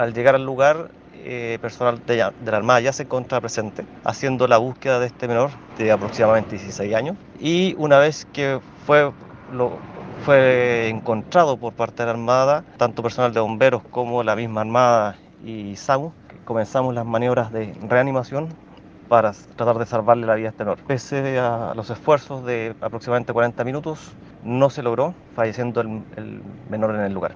Al llegar al lugar, eh, personal de, la Armada ya se encontraba presente haciendo la búsqueda de este menor de aproximadamente 16 años y una vez que fue, fue encontrado por parte de la Armada, tanto personal de bomberos como la misma Armada y SAMU, comenzamos las maniobras de reanimación para tratar de salvarle la vida a este menor. Pese a los esfuerzos de aproximadamente 40 minutos, no se logró, falleciendo el menor en el lugar.